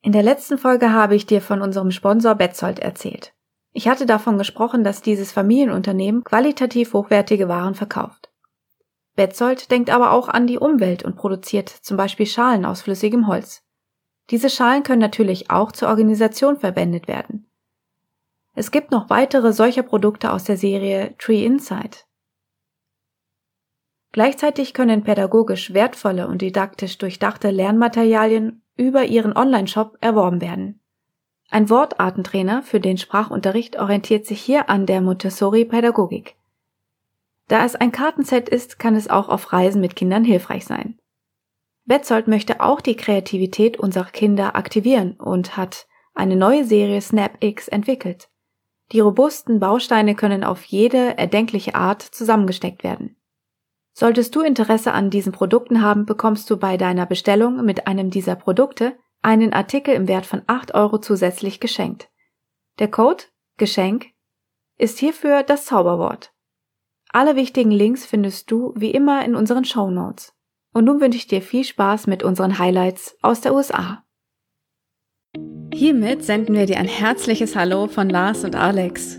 In der letzten Folge habe ich dir von unserem Sponsor Betzold erzählt. Ich hatte davon gesprochen, dass dieses Familienunternehmen qualitativ hochwertige Waren verkauft. Betzold denkt aber auch an die Umwelt und produziert zum Beispiel Schalen aus flüssigem Holz. Diese Schalen können natürlich auch zur Organisation verwendet werden. Es gibt noch weitere solcher Produkte aus der Serie Tree Insight. Gleichzeitig können pädagogisch wertvolle und didaktisch durchdachte Lernmaterialien über ihren Online-Shop erworben werden. Ein Wortartentrainer für den Sprachunterricht orientiert sich hier an der Montessori-Pädagogik. Da es ein Kartenset ist, kann es auch auf Reisen mit Kindern hilfreich sein. Betzold möchte auch die Kreativität unserer Kinder aktivieren und hat eine neue Serie SnapX entwickelt. Die robusten Bausteine können auf jede erdenkliche Art zusammengesteckt werden. Solltest du Interesse an diesen Produkten haben, bekommst du bei deiner Bestellung mit einem dieser Produkte einen Artikel im Wert von 8 Euro zusätzlich geschenkt. Der Code Geschenk ist hierfür das Zauberwort. Alle wichtigen Links findest du wie immer in unseren Show Notes. Und nun wünsche ich dir viel Spaß mit unseren Highlights aus der USA. Hiermit senden wir dir ein herzliches Hallo von Lars und Alex.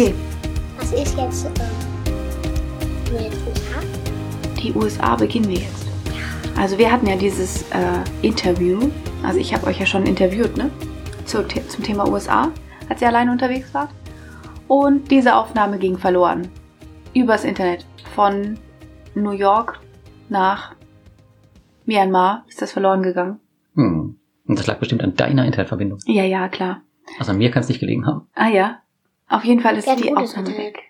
Okay, Was ist jetzt ähm, mit USA? die USA beginnen wir jetzt. Also wir hatten ja dieses äh, Interview, also ich habe euch ja schon interviewt, ne? Zu, zum Thema USA, als ihr alleine unterwegs wart. Und diese Aufnahme ging verloren. Übers Internet. Von New York nach Myanmar ist das verloren gegangen. Hm. Und das lag bestimmt an deiner Internetverbindung. Ja, ja, klar. Also an mir kann es nicht gelegen haben. Ah ja. Auf jeden Fall ist die Aufnahme Internet. weg.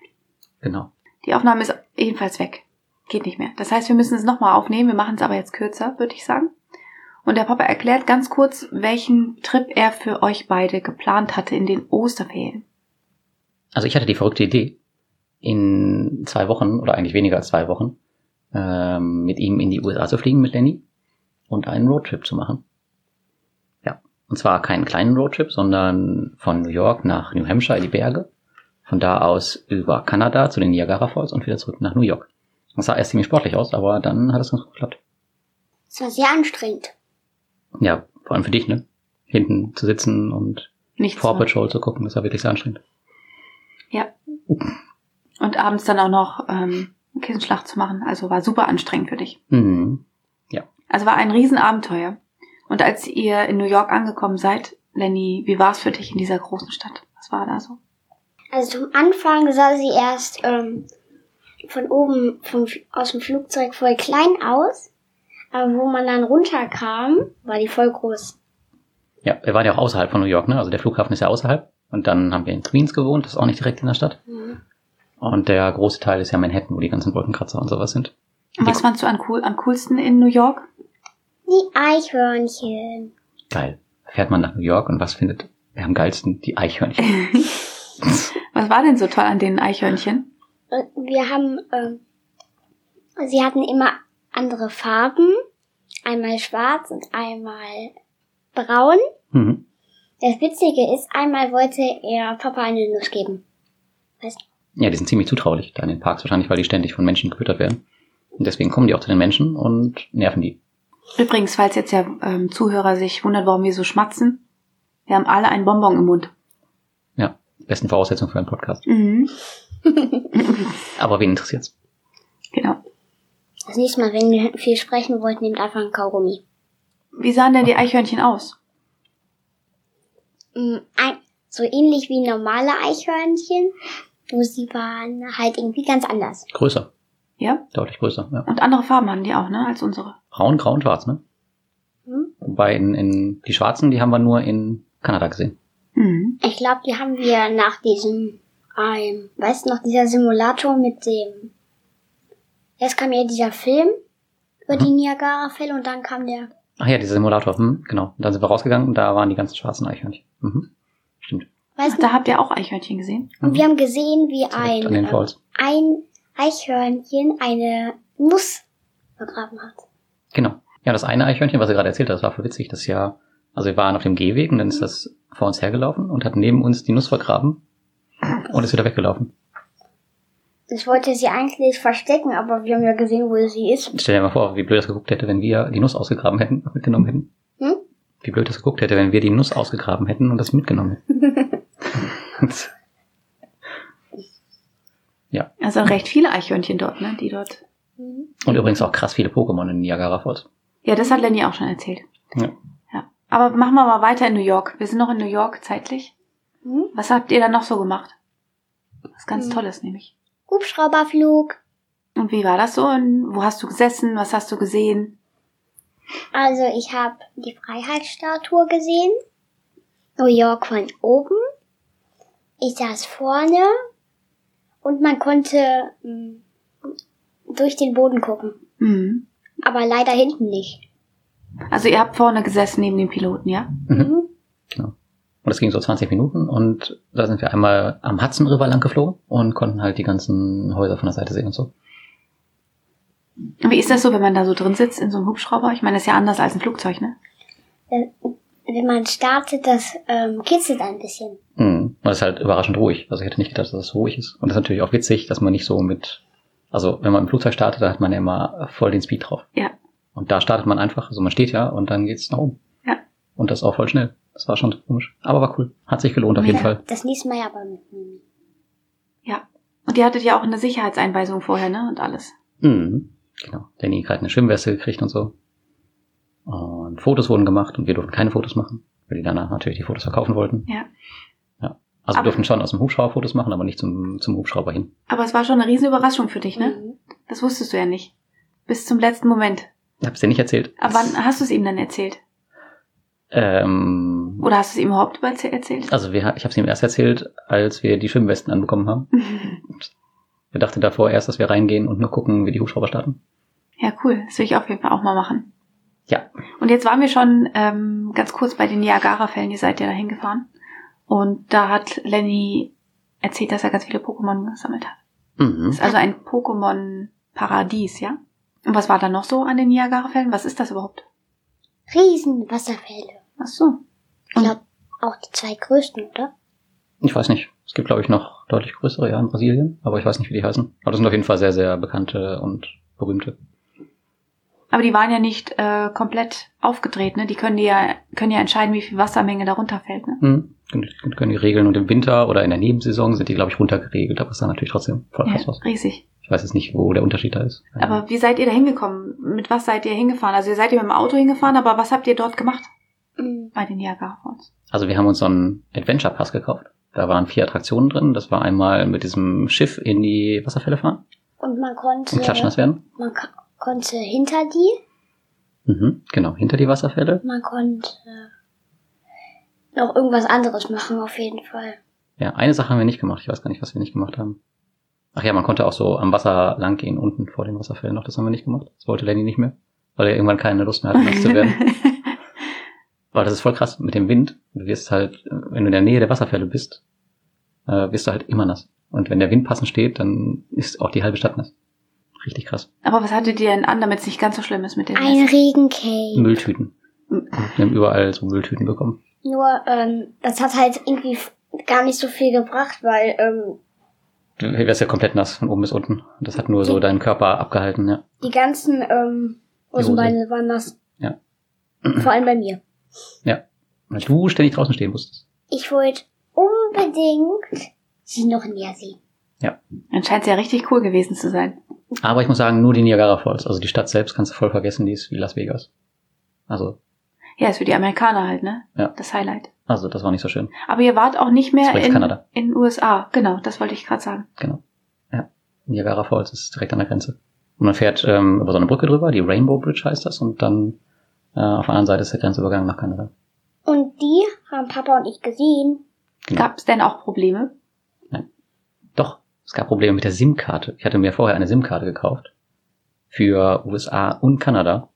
Genau. Die Aufnahme ist ebenfalls weg. Geht nicht mehr. Das heißt, wir müssen es nochmal aufnehmen. Wir machen es aber jetzt kürzer, würde ich sagen. Und der Papa erklärt ganz kurz, welchen Trip er für euch beide geplant hatte in den Osterferien. Also ich hatte die verrückte Idee, in zwei Wochen oder eigentlich weniger als zwei Wochen ähm, mit ihm in die USA zu fliegen mit Lenny und einen Roadtrip zu machen. Ja. Und zwar keinen kleinen Roadtrip, sondern von New York nach New Hampshire in die Berge. Von da aus über Kanada zu den Niagara Falls und wieder zurück nach New York. Das sah erst ziemlich sportlich aus, aber dann hat es ganz gut geklappt. Das war sehr anstrengend. Ja, vor allem für dich, ne? Hinten zu sitzen und Nichts. Mehr. Patrol zu gucken, das war wirklich sehr anstrengend. Ja. Und abends dann auch noch ähm, Kissenschlacht zu machen. Also war super anstrengend für dich. Mhm. Also war ein Riesenabenteuer. Und als ihr in New York angekommen seid, Lenny, wie war es für dich in dieser großen Stadt? Was war da so? Also zum Anfang sah sie erst ähm, von oben vom, aus dem Flugzeug voll klein aus. Aber wo man dann runterkam, war die voll groß. Ja, wir waren ja auch außerhalb von New York, ne? Also der Flughafen ist ja außerhalb. Und dann haben wir in Queens gewohnt, das ist auch nicht direkt in der Stadt. Mhm. Und der große Teil ist ja Manhattan, wo die ganzen Wolkenkratzer und sowas sind. Und was fandst du an cool, am coolsten in New York? Die Eichhörnchen. Geil. Fährt man nach New York und was findet er am geilsten? Die Eichhörnchen. Was war denn so toll an den Eichhörnchen? Wir haben, ähm, sie hatten immer andere Farben. Einmal schwarz und einmal braun. Mhm. Das Witzige ist, einmal wollte er Papa eine Nuss geben. Weißt du? Ja, die sind ziemlich zutraulich da in den Parks, wahrscheinlich, weil die ständig von Menschen gefüttert werden. Und deswegen kommen die auch zu den Menschen und nerven die. Übrigens, falls jetzt ja ähm, Zuhörer sich wundert, warum wir so schmatzen, wir haben alle einen Bonbon im Mund. Ja, besten Voraussetzungen für einen Podcast. Mhm. Aber wen interessiert's? Genau. Das nächste Mal, wenn ihr viel sprechen wollt, nehmt einfach ein Kaugummi. Wie sahen denn die Eichhörnchen aus? Mm, so ähnlich wie normale Eichhörnchen, nur sie waren halt irgendwie ganz anders. Größer. Ja? Deutlich größer, ja. Und andere Farben hatten die auch, ne, als unsere. Braun, grau und schwarz, ne? Hm? Wobei in, in die schwarzen, die haben wir nur in Kanada gesehen. Mhm. Ich glaube, die haben wir nach diesem, ähm, weißt du noch, dieser Simulator mit dem Erst kam ja dieser Film über die Niagara-Fälle und dann kam der. Ach ja, dieser Simulator, hm, genau. Und dann sind wir rausgegangen und da waren die ganzen schwarzen Eichhörnchen. Mhm. Stimmt. Weißt du, Da habt ihr auch Eichhörnchen gesehen? und wir haben gesehen, wie ein, an den ähm, Falls. ein Eichhörnchen eine Nuss vergraben hat. Genau. Ja, das eine Eichhörnchen, was er gerade erzählt hat, das war voll witzig. Das ja, also wir waren auf dem Gehweg und dann ist das vor uns hergelaufen und hat neben uns die Nuss vergraben und ist wieder weggelaufen. Ich wollte sie eigentlich verstecken, aber wir haben ja gesehen, wo sie ist. Stell dir mal vor, wie blöd das geguckt hätte, wenn wir die Nuss ausgegraben hätten und mitgenommen hätten. Hm? Wie blöd das geguckt hätte, wenn wir die Nuss ausgegraben hätten und das mitgenommen hätten. Also recht viele Eichhörnchen dort, ne? Die dort. und übrigens auch krass viele Pokémon in Niagara Falls. Ja, das hat Lenny auch schon erzählt. Ja. Ja. Aber machen wir mal weiter in New York. Wir sind noch in New York zeitlich. Hm? Was habt ihr da noch so gemacht? Was ganz Hm. Tolles nämlich. Hubschrauberflug. Und wie war das so? Und wo hast du gesessen? Was hast du gesehen? Also ich habe die Freiheitsstatue gesehen. New York von oben. Ich saß vorne und man konnte mh, durch den Boden gucken. Mhm. Aber leider hinten nicht. Also ihr habt vorne gesessen neben dem Piloten, ja? Mhm. Genau. Und das ging so 20 Minuten und da sind wir einmal am Hudson River lang geflogen und konnten halt die ganzen Häuser von der Seite sehen und so. Wie ist das so, wenn man da so drin sitzt in so einem Hubschrauber? Ich meine, das ist ja anders als ein Flugzeug, ne? Äh, Wenn man startet, das ähm, kitzelt ein bisschen. Mhm. Und das ist halt überraschend ruhig. Also ich hätte nicht gedacht, dass das ruhig ist. Und das ist natürlich auch witzig, dass man nicht so mit, also wenn man im Flugzeug startet, da hat man ja immer voll den Speed drauf. Ja. Und da startet man einfach, also man steht ja und dann geht's nach oben. Ja. Und das auch voll schnell. Das war schon komisch. Aber war cool. Hat sich gelohnt auf jeden Ja. Fall. Das nächste Mal aber mit Mimi. Ja. Und ihr hattet ja auch eine Sicherheitseinweisung vorher, ne? Und alles. Mhm. Genau. Danny hat eine Schwimmweste gekriegt und so. Und Fotos wurden gemacht und wir durften keine Fotos machen, weil die danach natürlich die Fotos verkaufen wollten. Ja. Also Aber- wir durften schon aus dem Hubschrauber Fotos machen, aber nicht zum, zum Hubschrauber hin. Aber es war schon eine riesen Überraschung für dich, ne? Mhm. Das wusstest du ja nicht. Bis zum letzten Moment. Ich hab's dir nicht erzählt. Aber wann hast du es ihm dann erzählt? Ähm, Oder hast du es ihm überhaupt über- erzählt? also wir, ich habe es ihm erst erzählt, als wir die Schwimmwesten anbekommen haben. Wir dachten davor erst, dass wir reingehen und nur gucken, wie die Hubschrauber starten. Ja, cool. Das will ich auf jeden Fall auch mal machen. Ja. Und jetzt waren wir schon ähm, ganz kurz bei den Niagara-Fällen. Ihr seid ja dahin gefahren. Und da hat Lenny erzählt, dass er ganz viele Pokémon gesammelt hat. Mhm. Das ist also ein Pokémon-Paradies, ja? Und was war da noch so an den Niagara-Fällen? Was ist das überhaupt? Riesenwasserfälle. Ach so. Ich glaube, auch die zwei größten, oder? Ich weiß nicht. Es gibt, glaube ich, noch deutlich größere, ja, in Brasilien, aber ich weiß nicht, wie die heißen. Aber das sind auf jeden Fall sehr, sehr bekannte und berühmte. Aber die waren ja nicht äh, komplett aufgedreht, ne? Die können die ja, können ja entscheiden, wie viel Wassermenge da runterfällt, ne? Hm. Können, können die regeln und im Winter oder in der Nebensaison sind die, glaube ich, runtergeregelt, aber es ist dann natürlich trotzdem voll krass Ja, aus. riesig. Ich weiß jetzt nicht, wo der Unterschied da ist. Aber wie seid ihr da hingekommen? Mit was seid ihr hingefahren? Also ihr seid ihr mit dem Auto hingefahren, aber was habt ihr dort gemacht Mhm. bei den Niagara Falls? Also wir haben uns so einen Adventure Pass gekauft. Da waren vier Attraktionen drin. Das war einmal mit diesem Schiff in die Wasserfälle fahren Und man konnte, und klatschnass werden. man konnte hinter die, Mhm, genau, hinter die Wasserfälle. man konnte noch irgendwas anderes machen, auf jeden Fall. Ja, eine Sache haben wir nicht gemacht. Ich weiß gar nicht, was wir nicht gemacht haben. Ach ja, man konnte auch so am Wasser lang gehen, unten vor den Wasserfällen noch. Das haben wir nicht gemacht. Das wollte Lenny nicht mehr, weil er irgendwann keine Lust mehr hatte, nass zu werden. Weil das ist voll krass mit dem Wind. Du wirst halt, wenn du in der Nähe der Wasserfälle bist, äh, wirst du halt immer nass. Und wenn der Wind passend steht, dann ist auch die halbe Stadt nass. Richtig krass. aber was hattet ihr denn an, damit es nicht ganz so schlimm ist mit den Ein Regencake. Mülltüten. Wir haben überall so Mülltüten bekommen. Nur, ähm, das hat halt irgendwie gar nicht so viel gebracht, weil, ähm, Du wärst ja komplett nass von oben bis unten. Und Das hat nur so deinen Körper abgehalten, ja. die ganzen, ähm, Hosenbeine waren nass. Ja. Vor allem bei mir. Ja. Weil du ständig draußen stehen musstest. Ich wollte unbedingt sie noch näher sehen. Dann scheint es ja richtig cool gewesen zu sein. Aber ich muss sagen, nur die Niagara Falls. Also die Stadt selbst kannst du voll vergessen, die ist wie Las Vegas. Also, Ja, ist für die Amerikaner halt, ne? Ja. Das Highlight. also das war nicht so schön. Aber ihr wart auch nicht mehr in, Kanada. in den USA. Genau, das wollte ich gerade sagen. Genau. Ja. Niagara Falls ist direkt an der Grenze. Und man fährt ähm, über so eine Brücke drüber, die Rainbow Bridge heißt das, und dann äh, auf der anderen Seite ist der Grenzübergang nach Kanada. Und die haben Papa und ich gesehen. Genau. Gab es denn auch Probleme? Es gab Probleme mit der SIM-Karte. Ich hatte mir vorher eine SIM-Karte gekauft. für USA und Kanada.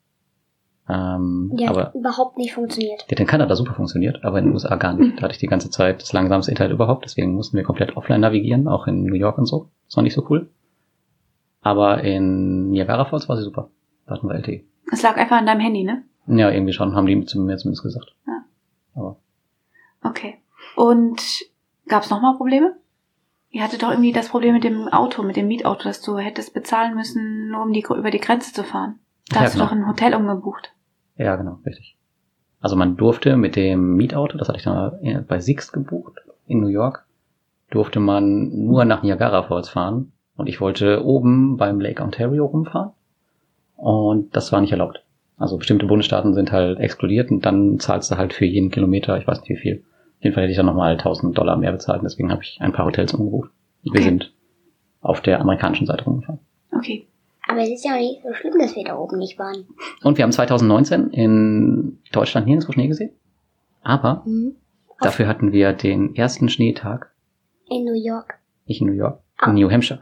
Ähm, Die hat aber überhaupt nicht funktioniert. die hat in Kanada super funktioniert, aber in den USA gar nicht. Da hatte ich die ganze Zeit das langsamste Internet überhaupt, deswegen mussten wir komplett offline navigieren, auch in New York und so. Das war nicht so cool. Aber in Niagara Falls war sie super. Da hatten wir LTE. Es lag einfach an deinem Handy, ne? Ja, irgendwie schon, haben die zu mir zumindest gesagt. Ja. Aber Okay. Und gab es nochmal Probleme? Ihr hattet doch irgendwie das Problem mit dem Auto, mit dem Mietauto, dass du hättest bezahlen müssen, nur um die, über die Grenze zu fahren. Da Ja, hast genau. du doch ein Hotel umgebucht. Ja, genau, richtig. Also man durfte mit dem Mietauto, das hatte ich dann bei Sixt gebucht, in New York, durfte man nur nach Niagara Falls fahren. Und ich wollte oben beim Lake Ontario rumfahren. Und das war nicht erlaubt. Also bestimmte Bundesstaaten sind halt exkludiert und dann zahlst du halt für jeden Kilometer, ich weiß nicht wie viel. Auf jeden Fall hätte ich dann nochmal 1000 Dollar mehr bezahlt. und Deswegen habe ich ein paar Hotels umgebucht. Wir Okay. sind auf der amerikanischen Seite rumgefahren. Okay. Aber es ist ja auch nicht so schlimm, dass wir da oben nicht waren. Und wir haben 2019 in Deutschland nirgendwo Schnee gesehen. Aber Mhm. Dafür hatten wir den ersten Schneetag, In New York. nicht in New York, Ah. in New Hampshire.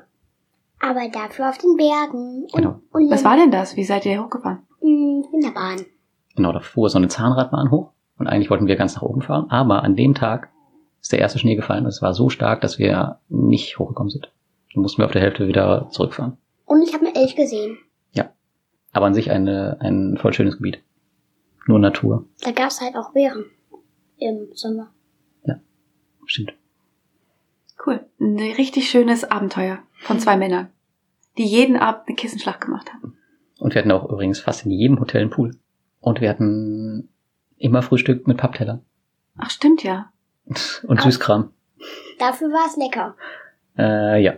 Aber dafür auf den Bergen. Und, Genau. Und Was war denn das? Wie seid ihr hochgefahren? Mm, In der Bahn. Genau, da fuhr so eine Zahnradbahn hoch und eigentlich wollten wir ganz nach oben fahren, aber an dem Tag ist der erste Schnee gefallen und es war so stark, dass wir nicht hochgekommen sind. Dann mussten wir auf der Hälfte wieder zurückfahren. Und ich habe eine Elch gesehen. Aber an sich eine, ein voll schönes Gebiet. Nur Natur. Da gab's halt auch Bären. Im Sommer. Stimmt. Cool. Ein richtig schönes Abenteuer von zwei Männern, die jeden Abend eine Kissenschlacht gemacht haben. Und wir hatten auch übrigens fast in jedem Hotel einen Pool. Und wir hatten immer Frühstück mit Papptellern Ach, stimmt ja. und Ah. Süßkram. Dafür war's lecker. Äh, ja.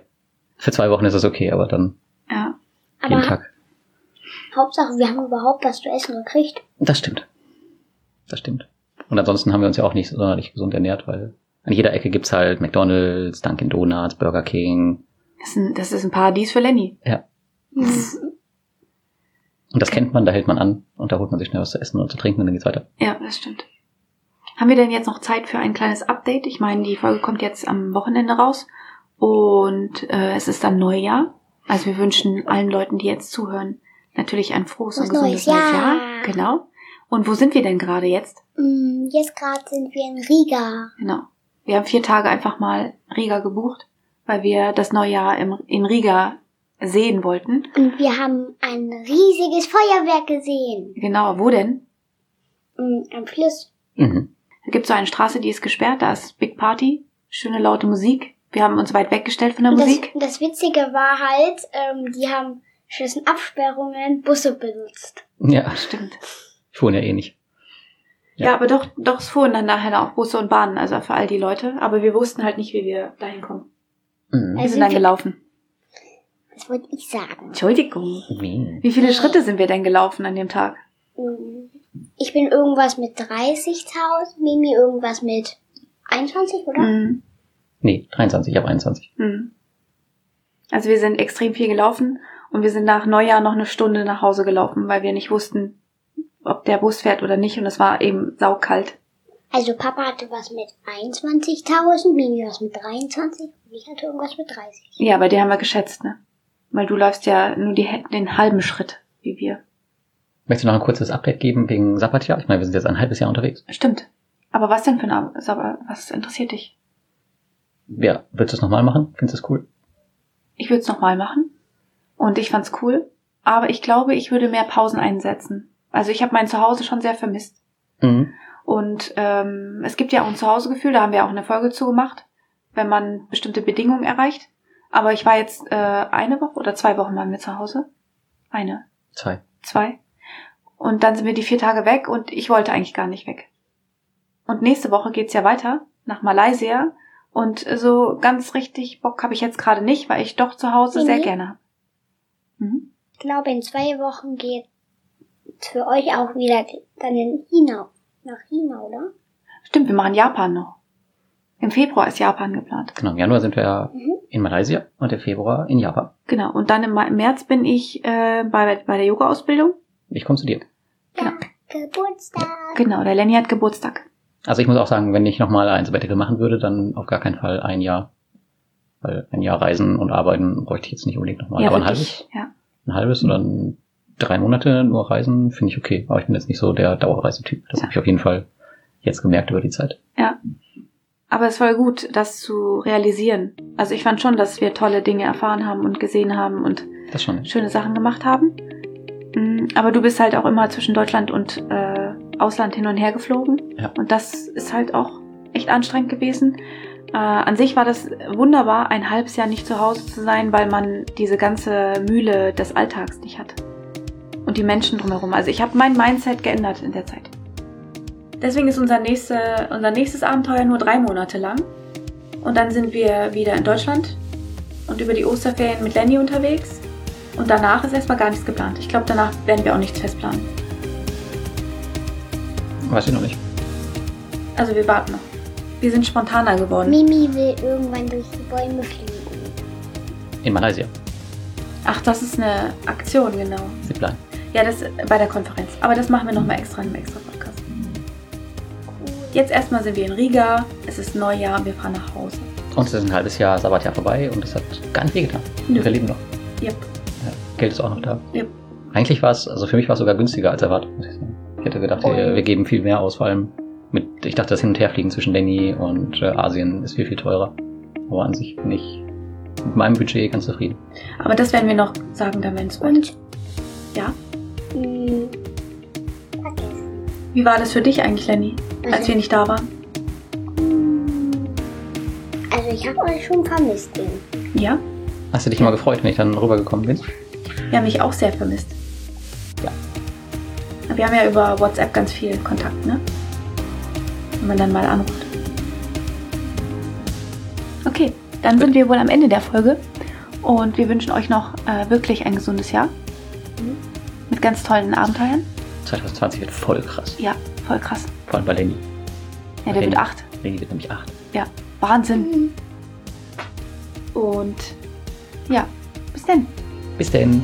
Für zwei Wochen ist das okay, aber dann Ja. jeden Aber Tag. Hauptsache, wir haben überhaupt was zu essen gekriegt. Das stimmt. Das stimmt. Und ansonsten haben wir uns ja auch nicht sonderlich gesund ernährt, weil an jeder Ecke gibt's halt McDonalds, Dunkin' Donuts, Burger King. Das ist ein, das ist ein Paradies für Lenny. Ja. Und das kennt man, da hält man an und da holt man sich schnell was zu essen und zu trinken und dann geht's weiter. Ja, das stimmt. Haben wir denn jetzt noch Zeit für ein kleines Update? Ich meine, die Folge kommt jetzt am Wochenende raus und äh, es ist dann Neujahr. Also wir wünschen allen Leuten, die jetzt zuhören, natürlich ein frohes und gesundes neues neues Jahr. Jahr. Genau. Und wo sind wir denn gerade jetzt? Mm, Jetzt gerade sind wir in Riga. Genau. Wir haben vier Tage einfach mal Riga gebucht, weil wir das Neujahr im, in Riga sehen wollten. Und wir haben ein riesiges Feuerwerk gesehen. Genau, wo denn? Mm, Am Fluss. Mhm. Da gibt es so eine Straße, die ist gesperrt, da ist Big Party, schöne laute Musik. Wir haben uns weit weggestellt von der das, Musik. das Witzige war halt, ähm, die haben zwischen Absperrungen Busse benutzt. Ja, Stimmt. fuhren ja eh nicht. Ja. Ja. aber doch, doch, es fuhren dann nachher auch Busse und Bahnen, also für all die Leute. Aber wir wussten halt nicht, wie wir dahin kommen. Mhm. Wir Also sind dann wir- gelaufen. Das wollte ich sagen. Entschuldigung. Wie? Viele Schritte sind wir denn gelaufen an dem Tag? Mm, Ich bin irgendwas mit 30.000, Mimi irgendwas mit 21, oder? Mhm. Nee, 23, ich habe 21. Mhm. Also wir sind extrem viel gelaufen und wir sind nach Neujahr noch eine Stunde nach Hause gelaufen, weil wir nicht wussten, ob der Bus fährt oder nicht und es war eben saukalt. Also Papa hatte was mit 21.000, Mimi was mit 23 und ich hatte irgendwas mit 30. Ja, bei dir haben wir geschätzt, ne? Weil du läufst ja nur die, den halben Schritt, wie wir. Möchtest du noch ein kurzes Update geben wegen Sabbatjahr? Ich meine, wir sind jetzt ein halbes Jahr unterwegs. Stimmt. Aber was denn für ein Ab- aber was interessiert dich? Ja, willst du es nochmal machen? Findest du es cool? Ich würde es nochmal machen. Und ich fand's cool. Aber ich glaube, ich würde mehr Pausen einsetzen. Also ich habe mein Zuhause schon sehr vermisst. Mhm. Und ähm, es gibt ja auch ein Zuhausegefühl, da haben wir auch eine Folge zu gemacht, wenn man bestimmte Bedingungen erreicht. Aber ich war jetzt äh, eine Woche oder zwei Wochen mal mit zu Hause. Eine, Zwei. zwei. Und dann sind wir die vier Tage weg und ich wollte eigentlich gar nicht weg. Und nächste Woche geht's ja weiter nach Malaysia. Und so ganz richtig Bock habe ich jetzt gerade nicht, weil ich doch zu Hause sehr Mhm. gerne habe. Mhm. Ich glaube, in zwei Wochen geht für euch auch wieder dann in China. Nach China, oder? Stimmt, wir machen Japan noch. Im Februar ist Japan geplant. Genau, im Januar sind wir Mhm. in Malaysia und im Februar in Japan. Genau. Und dann im März bin ich äh, bei, bei der Yoga-Ausbildung. Ich komme zu dir. Genau. Geburtstag. Genau, der Lenny hat Geburtstag. Also ich muss auch sagen, wenn ich nochmal ein Sabbatical machen würde, dann auf gar keinen Fall ein Jahr. Weil ein Jahr reisen und arbeiten bräuchte ich jetzt nicht unbedingt nochmal. aber für ein halbes. Ja. ein halbes oder ein, drei Monate nur reisen, finde ich okay. Aber ich bin jetzt nicht so der Dauerreisetyp. Das Ja. habe ich auf jeden Fall jetzt gemerkt über die Zeit. Ja. Aber es war gut, das zu realisieren. Also ich fand schon, dass wir tolle Dinge erfahren haben und gesehen haben und schöne Sachen gemacht haben. Mm, Aber du bist halt auch immer zwischen Deutschland und äh, Ausland hin und her geflogen. Ja. Und das ist halt auch echt anstrengend gewesen. Äh, an sich war das wunderbar, ein halbes Jahr nicht zu Hause zu sein, weil man diese ganze Mühle des Alltags nicht hat. Und die Menschen drumherum. Also ich habe mein Mindset geändert in der Zeit. Deswegen ist unser, nächste, unser nächstes Abenteuer nur drei Monate lang. Und dann sind wir wieder in Deutschland und über die Osterferien mit Lenny unterwegs. Und danach ist erstmal gar nichts geplant. Ich glaube, danach werden wir auch nichts festplanen. Weiß ich noch nicht. Also wir warten noch. Wir sind spontaner geworden. Mimi will irgendwann durch die Bäume fliegen. In Malaysia. Ach, das ist eine Aktion, genau. Zipline. Ja, das bei der Konferenz. Aber das machen wir nochmal extra in einem extra Podcast. Jetzt erstmal sind wir in Riga. Es ist Neujahr und wir fahren nach Hause. Und es ist ein halbes Jahr Sabbatjahr vorbei und es hat gar nicht wehgetan. Nö. Wir leben noch. Yep. Ja, Geld ist auch noch da. Yep. Eigentlich war es, also für mich war es sogar günstiger als erwartet, muss ich sagen. Ich hätte gedacht, wir, wir geben viel mehr aus, vor allem mit, ich dachte, das Hin- und Herfliegen zwischen Lenny und äh, Asien ist viel, viel teurer. Aber an sich bin ich mit meinem Budget ganz zufrieden. Aber das werden wir noch sagen, dann wenn es. Und Ja. Wie war das für dich eigentlich, Lenny, als wir nicht da waren? Also ich habe euch schon vermisst. Ja? Hast du dich immer gefreut, wenn ich dann rübergekommen bin? Wir haben mich auch sehr vermisst. Ja. Aber Wir haben ja über WhatsApp ganz viel Kontakt, ne? Wenn man dann mal anruft. Okay, dann sind wir wohl am Ende der Folge. Und wir wünschen euch noch äh, wirklich ein gesundes Jahr. Mit ganz tollen Abenteuern. 2020 wird voll krass. Ja, voll krass. Vor allem bei Lenny. Ja, der wird Lenny. acht. Lenny wird nämlich 8. Ja, Wahnsinn. Und ja, bis denn. Bis denn.